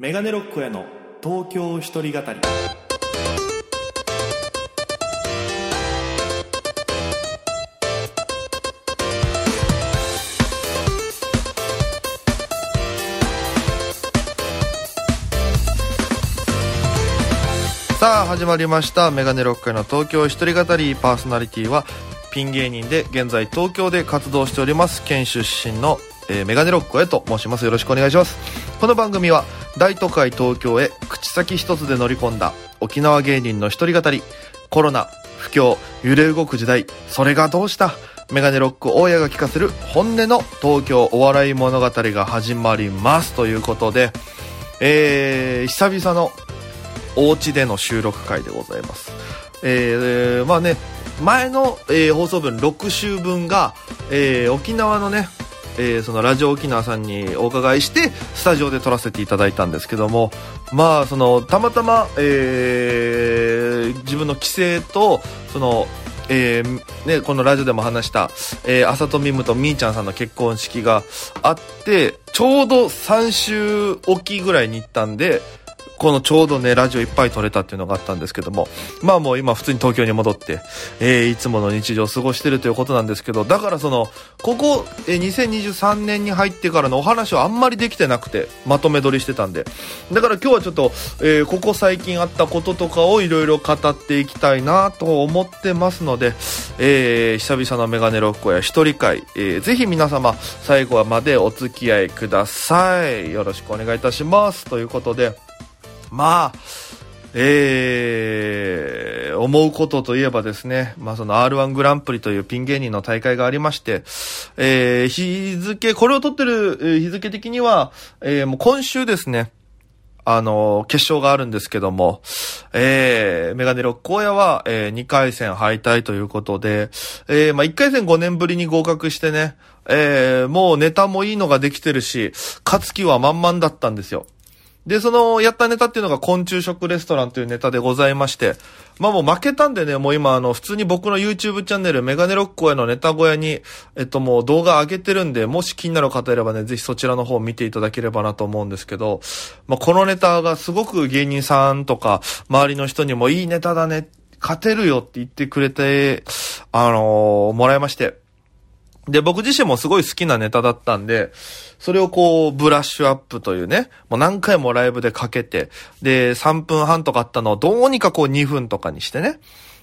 メガネロックへの東京一人語り。さあ始まりました。メガネロックへの東京一人語り。パーソナリティはピン芸人で現在東京で活動しております。県出身の、えーメガネロックへと申します。よろしくお願いします。この番組は大都会東京へ口先一つで乗り込んだ沖縄芸人の一人語り。コロナ不況揺れ動く時代。それがどうした？メガネロック大家が聞かせる本音の東京お笑い物語が始まります。ということでえー、久々のお家での収録会でございます。えー、まあね、前の、えー放送分6週分が、えー沖縄のね、えーそのラジオ沖縄さんにお伺いして、スタジオで撮らせていただいたんですけども、まあ、その、たまたま、えー自分の帰省と、その、えーね、このラジオでも話した、えー、あさとみむとみーちゃんさんの結婚式があって、ちょうど3週おきぐらいに行ったんで、このちょうどね、ラジオいっぱい撮れたっていうのがあったんですけども、まあもう今普通に東京に戻って、えーいつもの日常を過ごしてるということなんですけど、だからその、ここ、えー2023年に入ってからのお話はあんまりできてなくて、まとめ撮りしてたんで。だから今日はちょっと、えーここ最近あったこととかをいろいろ語っていきたいなと思ってますので、えー久々のメガネロックや一人会、えーぜひ皆様最後までお付き合いください。よろしくお願いいたします。ということで、まあ、えー、思うことといえばですね、まあその R1 グランプリというピン芸人の大会がありまして、えー、日付、これを撮ってる日付的には、えー、もう今週ですね、あの、決勝があるんですけども、えー、メガネロック荒野は、えー、2回戦敗退ということで、えー、まあ、1回戦5年ぶりに合格してね、えー、もうネタもいいのができてるし、勝つ気は満々だったんですよ。で、その、やったネタっていうのが昆虫食レストランというネタでございまして、まあもう負けたんでね、もう今あの、普通に僕の YouTube チャンネル、メガネロックへのネタ小屋に、えっともう動画上げてるんで、もし気になる方いればね、ぜひそちらの方見ていただければなと思うんですけど、まあこのネタがすごく芸人さんとか、周りの人にもいいネタだね、勝てるよって言ってくれて、あのーもらいまして、で、僕自身もすごい好きなネタだったんで、それをこう、ブラッシュアップというね、もう何回もライブでかけて、で、3分半とかあったのをどうにかこう2分とかにしてね、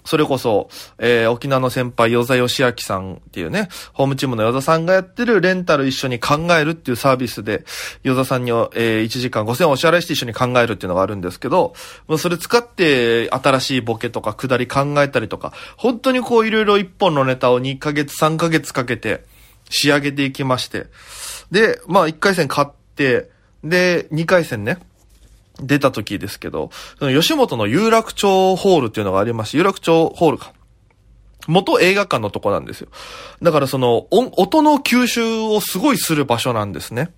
それこそ、えー沖縄の先輩、与座義明さんっていうね、ホームチームの与座さんがやってるレンタル一緒に考えるっていうサービスで、与座さんに、えー1時間5000円お支払いして一緒に考えるっていうのがあるんですけど、もうそれ使って新しいボケとか下り考えたりとか、本当にこういろいろ一本のネタを2ヶ月3ヶ月かけて仕上げていきまして、で、まあ1回戦勝って、で、2回戦ね、出た時ですけど、その吉本の有楽町ホールっていうのがありまして、有楽町ホールか。元映画館のとこなんですよ。だからその音、音の吸収をすごいする場所なんですね。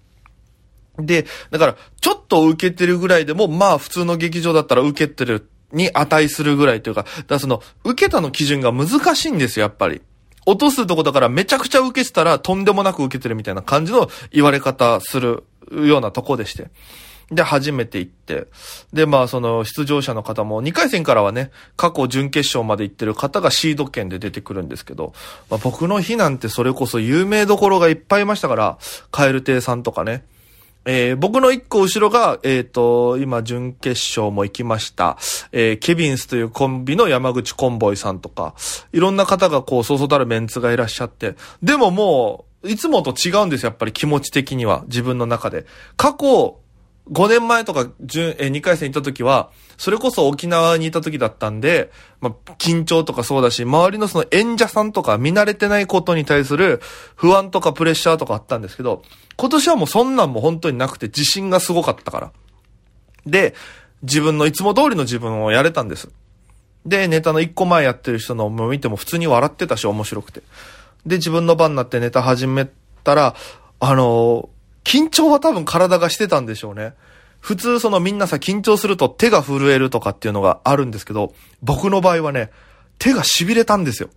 で、だから、ちょっと受けてるぐらいでも、まあ普通の劇場だったら受けてるに値するぐらいというか、だからその、受けたの基準が難しいんですよ、やっぱり。落とすとこだからめちゃくちゃ受けてたらとんでもなく受けてるみたいな感じの言われ方するようなとこでして。で、初めて行って。で、まあ、その、出場者の方も、2回戦からはね、過去準決勝まで行ってる方がシード権で出てくるんですけど、まあ、僕の日なんてそれこそ有名どころがいっぱいいましたから、カエル亭さんとかね、えー僕の一個後ろが、えっ、と、今、準決勝も行きました。えーケビンスというコンビの山口コンボイさんとか、いろんな方がこう、そうそうたるメンツがいらっしゃって、でももう、いつもと違うんですよ、やっぱり気持ち的には、自分の中で。過去、5年前とか、準、え、2回戦行った時は、それこそ沖縄にいた時だったんで、まあ、緊張とかそうだし、周りのその演者さんとか見慣れてないことに対する不安とかプレッシャーとかあったんですけど、今年はもうそんなんも本当になくて自信がすごかったから。で、自分のいつも通りの自分をやれたんです。で、ネタの一個前やってる人のを見ても普通に笑ってたし面白くて。で、自分の番になってネタ始めたら、あのー緊張は多分体がしてたんでしょうね。普通そのみんなさ緊張すると手が震えるとかっていうのがあるんですけど、僕の場合はね、手が痺れたんですよ。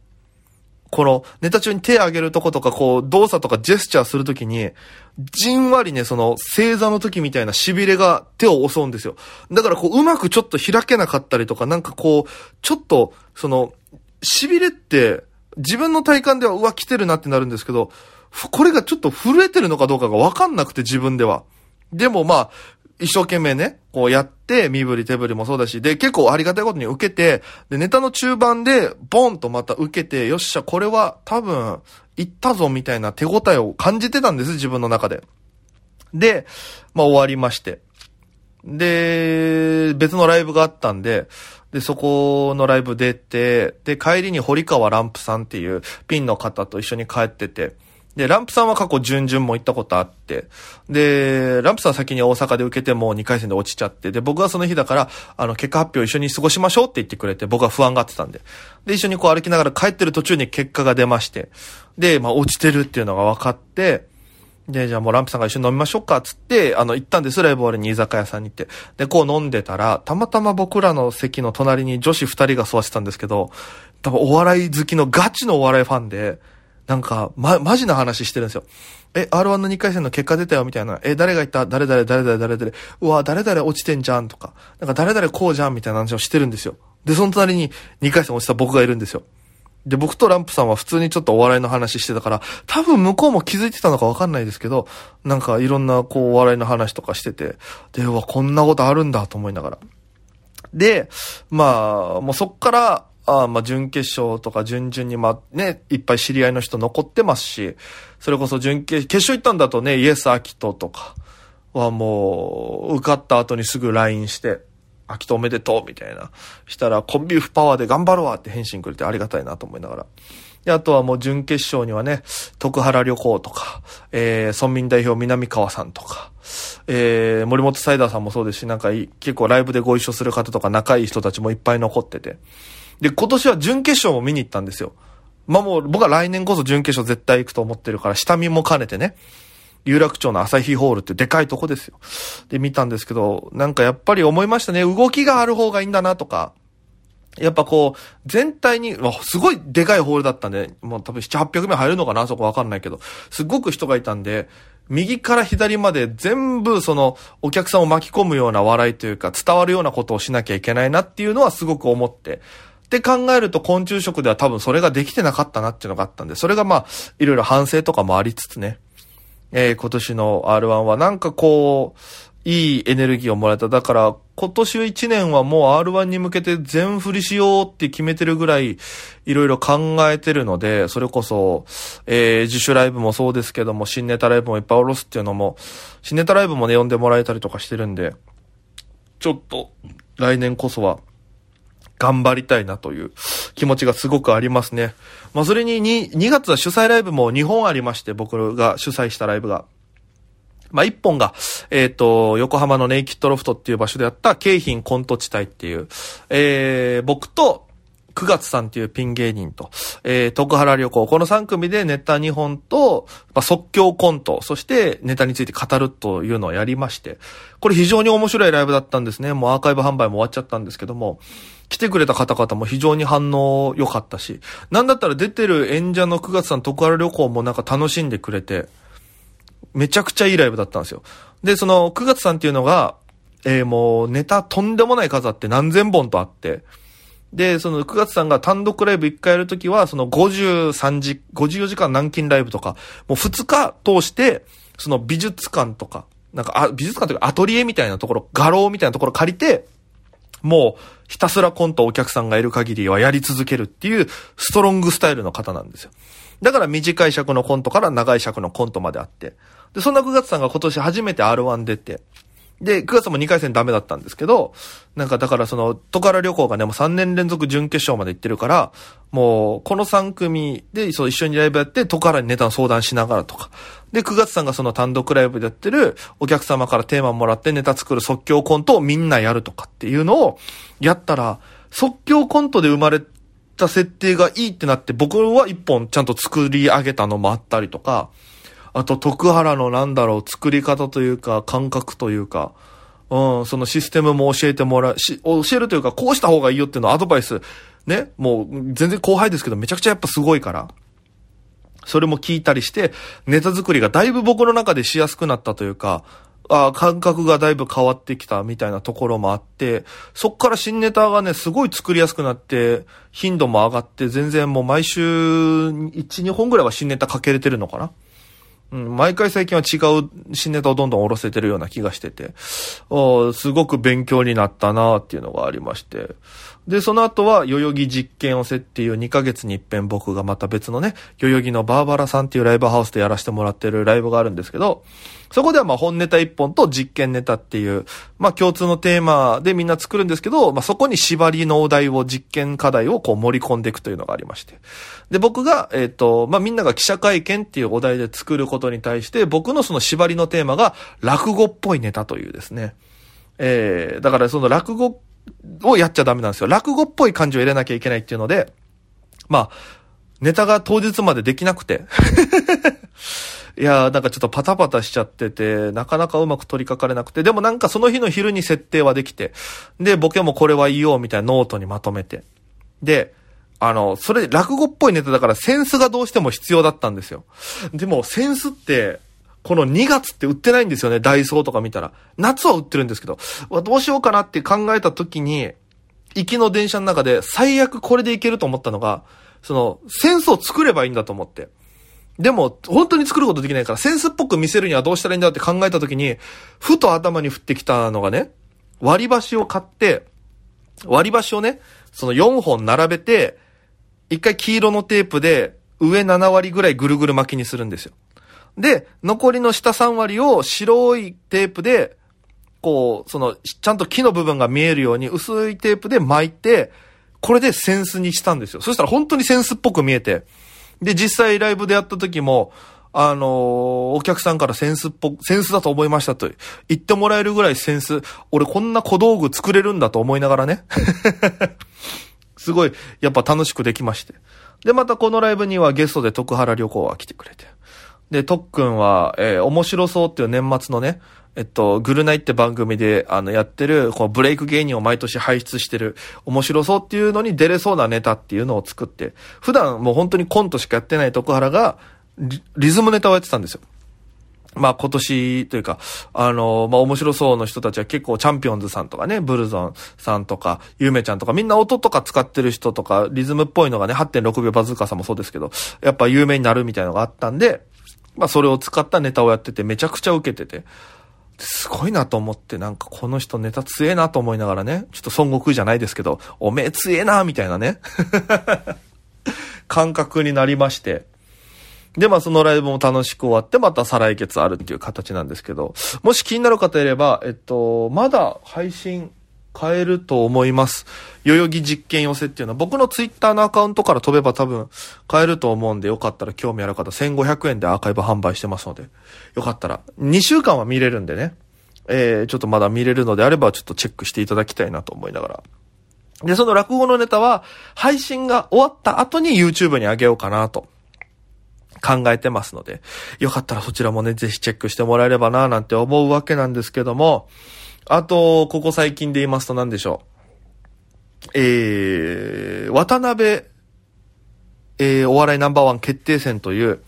このネタ中に手上げるとことか、こう、動作とかジェスチャーするときに、じんわりね、その、正座の時みたいな痺れが手を襲うんですよ。だからこう、うまくちょっと開けなかったりとか、なんかこう、ちょっと、その、痺れって、自分の体感では、うわ、来てるなってなるんですけど、これがちょっと震えてるのかどうかがわかんなくて、自分では。でもまあ、一生懸命ね、こうやって、身振り手振りもそうだし、で、結構ありがたいことに受けて、で、ネタの中盤で、ボンとまた受けて、よっしゃ、これは多分、行ったぞ、みたいな手応えを感じてたんです、自分の中で。で、まあ終わりまして。で、別のライブがあったんで、で、そこのライブ出て、で、帰りに堀川ランプさんっていうピンの方と一緒に帰ってて、で、ランプさんは過去準々も行ったことあって、で、ランプさん先に大阪で受けても2回戦で落ちちゃって、で、僕はその日だから、あの、結果発表一緒に過ごしましょうって言ってくれて、僕は不安がってたんで。で、一緒にこう歩きながら帰ってる途中に結果が出まして、で、まあ落ちてるっていうのが分かって、で、じゃあもうランプさんが一緒に飲みましょうか、つって、あの、行ったんです、ライブ終わりに居酒屋さんに行って。で、こう飲んでたら、たまたま僕らの席の隣に女子二人が座ってたんですけど、多分お笑い好きのガチのお笑いファンで、なんか、ま、マジな話してるんですよ。え、R1 の2回戦の結果出たよみたいな。え、誰が言った？誰々、誰々、誰々。うわ、誰々落ちてんじゃんとか。なんか誰々こうじゃんみたいな話をしてるんですよ。で、その隣に2回戦落ちた僕がいるんですよ。で、僕とランプさんは普通にちょっとお笑いの話してたから、多分向こうも気づいてたのかわかんないですけど、なんかいろんなこうお笑いの話とかしてて、で、うわ、こんなことあるんだと思いながら。で、まあ、もうそっから、あまあ、準決勝とか準々に、まあ、ね、いっぱい知り合いの人残ってますし、それこそ準決、決勝行ったんだとね、イエス・アキトとかはもう、受かった後にすぐ LINE して、アキトおめでとうみたいな。したら、コンビーフパワーで頑張るわって返信くれてありがたいなと思いながら。で、あとはもう準決勝にはね、徳原旅行とか、えー、村民代表南川さんとか、えー、森本サイダーさんもそうですし、なんか結構ライブでご一緒する方とか仲いい人たちもいっぱい残ってて。で、今年は準決勝も見に行ったんですよ。まあもう僕は来年こそ準決勝絶対行くと思ってるから、下見も兼ねてね。有楽町の朝日ホールってでかいとこですよ。で、見たんですけど、なんかやっぱり思いましたね。動きがある方がいいんだなとか。やっぱこう、全体に、すごいでかいホールだったんで、もう多分7、800名入るのかなそこわかんないけど、すごく人がいたんで、右から左まで全部そのお客さんを巻き込むような笑いというか伝わるようなことをしなきゃいけないなっていうのはすごく思って、って考えると昆虫食では多分それができてなかったなっていうのがあったんで、それがまあ、いろいろ反省とかもありつつね、えー、今年の R1 はなんかこう、いいエネルギーをもらえた。だから、今年1年はもう R1 に向けて全振りしようって決めてるぐらい、いろいろ考えてるので、それこそ、えー、自主ライブもそうですけども、新ネタライブもいっぱい下ろすっていうのも、新ネタライブもね、呼んでもらえたりとかしてるんで、ちょっと、来年こそは、頑張りたいなという気持ちがすごくありますね。まあ、それに 2, 2月は主催ライブも2本ありまして、僕が主催したライブが。まあ、1本が、えっ、ー、と、横浜のネイキッドロフトっていう場所であった京浜コント地帯っていう、えー、僕と、9月さんっていうピン芸人と、えー、徳原旅行、この3組でネタ2本と、まあ、即興コント、そしてネタについて語るというのをやりまして、これ非常に面白いライブだったんですね。もうアーカイブ販売も終わっちゃったんですけども、来てくれた方々も非常に反応良かったし、なんだったら出てる演者の9月さん徳原旅行もなんか楽しんでくれて、めちゃくちゃいいライブだったんですよ。で、その9月さんっていうのが、えー、もうネタとんでもない数あって何千本とあって、で、その9月さんが単独ライブ1回やるときは、その53時、54時間南京ライブとか、もう2日通して、その美術館とか、なんか、美術館というかアトリエみたいなところ、画廊みたいなところ借りて、もう、ひたすらコントお客さんがいる限りはやり続けるっていう、ストロングスタイルの方なんですよ。だから短い尺のコントから長い尺のコントまであって。で、そんな9月さんが今年初めて R1 出て、で、9月も2回戦ダメだったんですけど、なんかだからその、トカラ旅行がね、もう3年連続準決勝まで行ってるから、もう、この3組で、そう一緒にライブやって、トカラにネタの相談しながらとか。で、9月さんがその単独ライブでやってる、お客様からテーマもらってネタ作る即興コントをみんなやるとかっていうのを、やったら、即興コントで生まれた設定がいいってなって、僕は一本ちゃんと作り上げたのもあったりとか、あと、徳原のなんだろう、作り方というか、感覚というか、うん、そのシステムも教えてもらう、し、教えるというか、こうした方がいいよっていうのアドバイス。ね、もう全然後輩ですけどめちゃくちゃやっぱすごいから、それも聞いたりして、ネタ作りがだいぶ僕の中でしやすくなったというか、あ感覚がだいぶ変わってきたみたいなところもあって、そっから新ネタがね、すごい作りやすくなって、頻度も上がって、全然もう毎週1、2本ぐらいは新ネタかけれてるのかな。うん、毎回最近は違う新ネタをどんどん下ろせてるような気がしてて、おすごく勉強になったなっていうのがありまして。で、その後は、代々木実験をせっていう2ヶ月に一遍僕がまた別のね、代々木のバーバラさんっていうライブハウスでやらせてもらってるライブがあるんですけど、そこではまあ本ネタ1本と実験ネタっていう、まあ共通のテーマでみんな作るんですけど、まあそこに縛りのお題を実験課題をこう盛り込んでいくというのがありまして。で、僕が、えっ、と、まあみんなが記者会見っていうお題で作ることに対して、僕のその縛りのテーマが落語っぽいネタというですね。えー、だからその落語っをやっちゃダメなんですよ。落語っぽい感じを入れなきゃいけないっていうので、まあ、ネタが当日までできなくて。いやー、なんかちょっとパタパタしちゃってて、なかなかうまく取り掛かれなくて、でもなんかその日の昼に設定はできて、で、ボケもこれは言おうみたいなノートにまとめて。で、あの、それ落語っぽいネタだから扇子がどうしても必要だったんですよ。でも扇子って、この2月って売ってないんですよね、ダイソーとか見たら。夏は売ってるんですけど、どうしようかなって考えた時に、行きの電車の中で最悪これでいけると思ったのが、その、センスを作ればいいんだと思って。でも、本当に作ることできないから、センスっぽく見せるにはどうしたらいいんだって考えた時に、ふと頭に降ってきたのがね、割り箸を買って、割り箸をね、その4本並べて、一回黄色のテープで上7割ぐらいぐるぐる巻きにするんですよ。で、残りの下3割を白いテープで、こう、その、ちゃんと木の部分が見えるように薄いテープで巻いて、これでセンスにしたんですよ。そしたら本当にセンスっぽく見えて。で、実際ライブでやった時も、あのーお客さんからセンスっぽ、センスだと思いましたと言ってもらえるぐらいセンス、俺こんな小道具作れるんだと思いながらね。すごい、やっぱ楽しくできまして。で、またこのライブにはゲストで徳原旅行が来てくれて。で、とっくんは、えー面白そうっていう年末のね、えっと、グルナイって番組で、あの、やってる、このブレイク芸人を毎年輩出してる、面白そうっていうのに出れそうなネタっていうのを作って、普段もう本当にコントしかやってない徳原が、リリズムネタをやってたんですよ。まあ今年というか、あの、まあ面白そうの人たちは結構チャンピオンズさんとかね、ブルゾンさんとか、ゆめちゃんとか、みんな音とか使ってる人とか、リズムっぽいのがね、8.6秒バズーカさんもそうですけど、やっぱ有名になるみたいなのがあったんで、まあそれを使ったネタをやってて、めちゃくちゃ受けてて、すごいなと思って、なんかこの人ネタ強えなと思いながらね、ちょっと孫悟空じゃないですけど、おめえ強えなみたいなね、感覚になりまして、で、まあそのライブも楽しく終わって、また再来月あるっていう形なんですけど、もし気になる方いれば、えっと、まだ配信変えると思います。代々木実験寄せっていうのは、僕のツイッターのアカウントから飛べば多分変えると思うんで、よかったら興味ある方、1500円でアーカイブ販売してますので、よかったら、2週間は見れるんでね、えー、ちょっとまだ見れるのであれば、ちょっとチェックしていただきたいなと思いながら。で、その落語のネタは、配信が終わった後に YouTube に上げようかなと。考えてますので、よかったらそちらもね、ぜひチェックしてもらえればな、なんて思うわけなんですけども、あと、ここ最近で言いますと何でしょう。えー、渡辺、えー、お笑いナンバーワン決定戦という、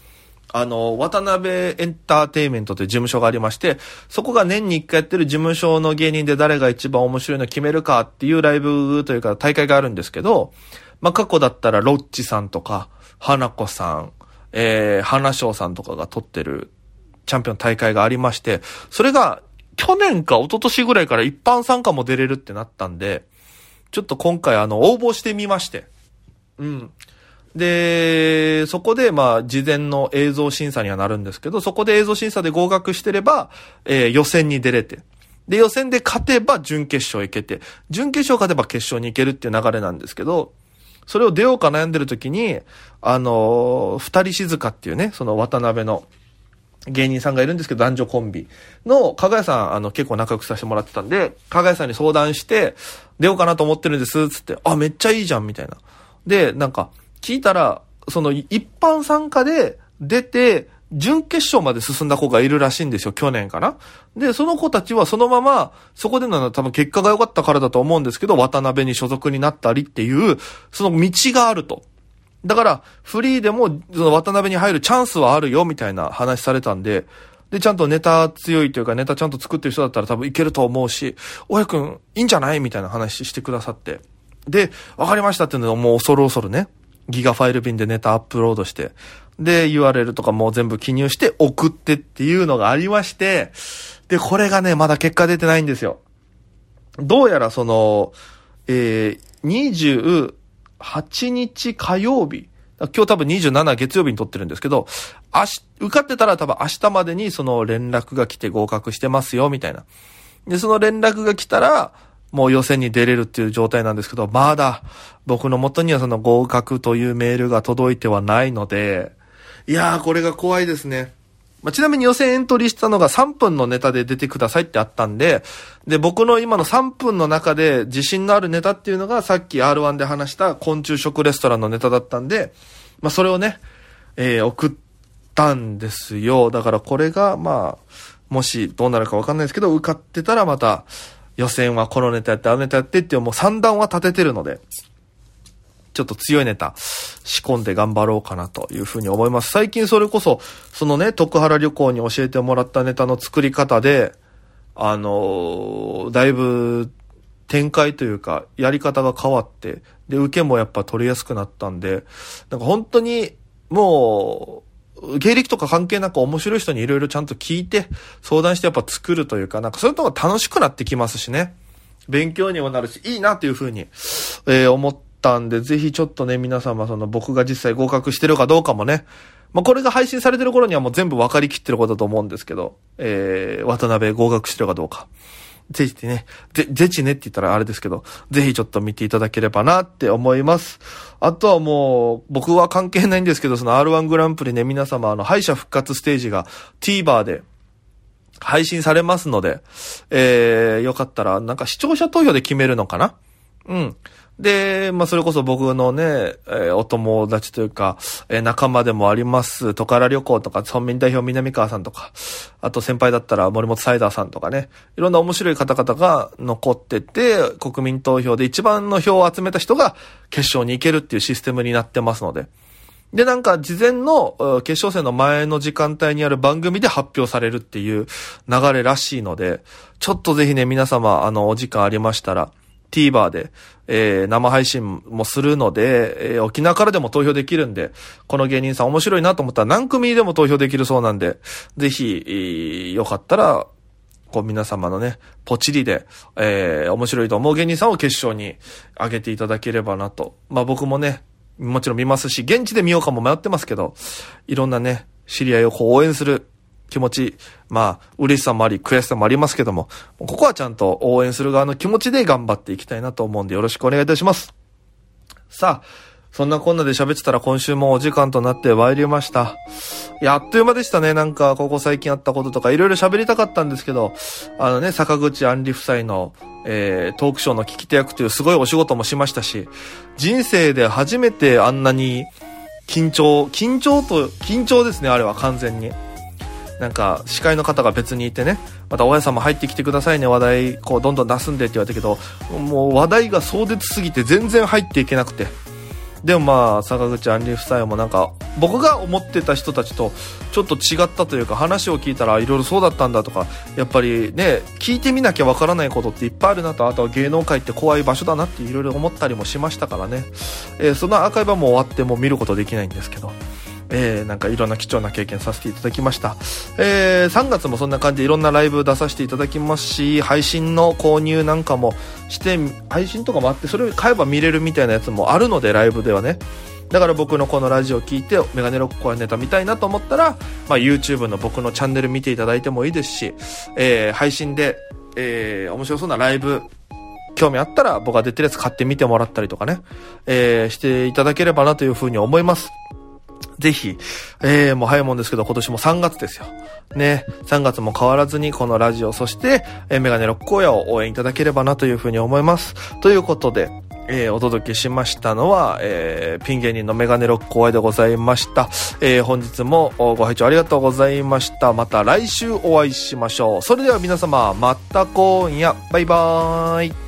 あの、渡辺エンターテイメントという事務所がありまして、そこが年に一回やってる事務所の芸人で誰が一番面白いの決めるかっていうライブというか大会があるんですけど、まあ、過去だったらロッチさんとか、花子さん、えー、花章さんとかが取ってるチャンピオン大会がありまして、それが去年か一昨年ぐらいから一般参加も出れるってなったんで、ちょっと今回あの応募してみまして。うん。で、そこでまあ事前の映像審査にはなるんですけど、そこで映像審査で合格してれば、えー予選に出れて。で、予選で勝てば準決勝行けて、準決勝勝てば決勝に行けるっていう流れなんですけど、それを出ようか悩んでる時に、あのー二人静かっていうね、その渡辺の芸人さんがいるんですけど、男女コンビの、かがやさん、あの、結構仲良くさせてもらってたんで、かがやさんに相談して、出ようかなと思ってるんです、つって、あ、めっちゃいいじゃん、みたいな。で、なんか、聞いたら、その、一般参加で出て、準決勝まで進んだ子がいるらしいんですよ、去年かな。で、その子たちはそのまま、そこでの多分結果が良かったからだと思うんですけど、渡辺に所属になったりっていう、その道があると。だから、フリーでも、その渡辺に入るチャンスはあるよ、みたいな話されたんで、で、ちゃんとネタ強いというか、ネタちゃんと作ってる人だったら多分いけると思うし、大家くん、いいんじゃないみたいな話してくださって。で、わかりましたっていうのをもう恐る恐るね、ギガファイル便でネタアップロードして、で、URL とかもう全部記入して送ってっていうのがありまして、で、これがね、まだ結果出てないんですよ。どうやらその、えー、8日火曜日、今日多分27月曜日に撮ってるんですけど、明日、受かってたら多分明日までにその連絡が来て合格してますよ、みたいな。で、その連絡が来たら、もう予選に出れるっていう状態なんですけど、まだ僕の元にはその合格というメールが届いてはないので、いやーこれが怖いですね。まあ、ちなみに予選エントリーしたのが3分のネタで出てくださいってあったんで、で、僕の今の3分の中で自信のあるネタっていうのがさっき R1 で話した昆虫食レストランのネタだったんで、まあ、それをね、えー、送ったんですよ。だからこれが、まあ、もしどうなるかわかんないですけど、受かってたらまた、予選はこのネタやって、あのネタやってっていうもう三段は立ててるので、ちょっと強いネタ仕込んで頑張ろうかなというふうに思います。最近それこそ、そのね、徳原旅行に教えてもらったネタの作り方で、あのー、だいぶ展開というか、やり方が変わって、で、受けもやっぱ取りやすくなったんで、なんか本当に、もう、芸歴とか関係なく面白い人にいろいろちゃんと聞いて、相談してやっぱ作るというか、なんかそういうのが楽しくなってきますしね。勉強にもなるし、いいなっていうふうに、えー、思っったんで、ぜひちょっとね、皆様、その僕が実際合格してるかどうかもね、まあ、これが配信されてる頃にはもう全部分かりきってることだと思うんですけど、えー、渡辺合格してるかどうか。ぜひね、ぜ、ぜちねって言ったらあれですけど、ぜひちょっと見ていただければなって思います。あとはもう、僕は関係ないんですけど、その R1 グランプリね、皆様、あの、敗者復活ステージが TVer で配信されますので、えー、よかったら、なんか視聴者投票で決めるのかな？うん。で、まあ、それこそ僕のね、えー、お友達というか、えー、仲間でもあります、トカラ旅行とか、村民代表南川さんとか、あと先輩だったら森本サイダーさんとかね、いろんな面白い方々が残ってて、国民投票で一番の票を集めた人が決勝に行けるっていうシステムになってますので。で、なんか、事前の、決勝戦の前の時間帯にある番組で発表されるっていう流れらしいので、ちょっとぜひね、皆様、あの、お時間ありましたら、TVer で、えー、生配信もするので、えー、沖縄からでも投票できるんで、この芸人さん面白いなと思ったら何組でも投票できるそうなんで、ぜひ、えー、よかったら、こう皆様のね、ポチリで、えー、面白いと思う芸人さんを決勝に上げていただければなと。まあ僕もね、もちろん見ますし、現地で見ようかも迷ってますけど、いろんなね、知り合いをこう応援する気持ち、まあ、嬉しさもあり、悔しさもありますけども、ここはちゃんと応援する側の気持ちで頑張っていきたいなと思うんでよろしくお願いいたします。さあ、そんなこんなで喋ってたら今週もお時間となって参りました。いや、あっという間でしたね。なんか、ここ最近あったこととか、いろいろ喋りたかったんですけど、あのね、坂口杏里夫妻の、えー、トークショーの聞き手役というすごいお仕事もしましたし、人生で初めてあんなに緊張、緊張と、緊張ですね、あれは完全に。なんか司会の方が別にいてねまた大家さんも入ってきてくださいね話題こうどんどん出すんでって言われたけどもう話題が壮絶すぎて全然入っていけなくて。でもまあ坂口杏里夫妻もなんか僕が思ってた人たちとちょっと違ったというか話を聞いたらいろいろそうだったんだとかやっぱりね聞いてみなきゃわからないことっていっぱいあるなと。あとは芸能界って怖い場所だなっていろいろ思ったりもしましたからね、えー、そのアーカイブはもう終わっても見ることできないんですけど。えー、なんかいろんな貴重な経験させていただきました。えー、3月もそんな感じでいろんなライブ出させていただきますし、配信の購入なんかもして、配信とかもあって、それを買えば見れるみたいなやつもあるので、ライブではね。だから僕のこのラジオを聞いて、メガネロックコアネタ見たいなと思ったら、まあ、YouTube の僕のチャンネル見ていただいてもいいですし、えー、配信で、えー、面白そうなライブ、興味あったら僕が出てるやつ買ってみてもらったりとかね、えー、していただければなというふうに思います。ぜひ、えー、もう早いもんですけど、今年も3月ですよ。ね、3月も変わらずにこのラジオ、そして、えー、メガネロック荒野を応援いただければなというふうに思います。ということで、えーお届けしましたのは、えーピン芸人のメガネロック公演でございました。えー本日もご拝聴ありがとうございました。また来週お会いしましょう。それでは皆様、また今夜、バイバーイ。